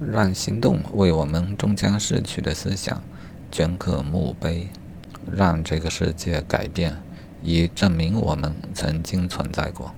让行动为我们终将逝去的思想镌刻墓碑让这个世界改变以证明我们曾经存在过。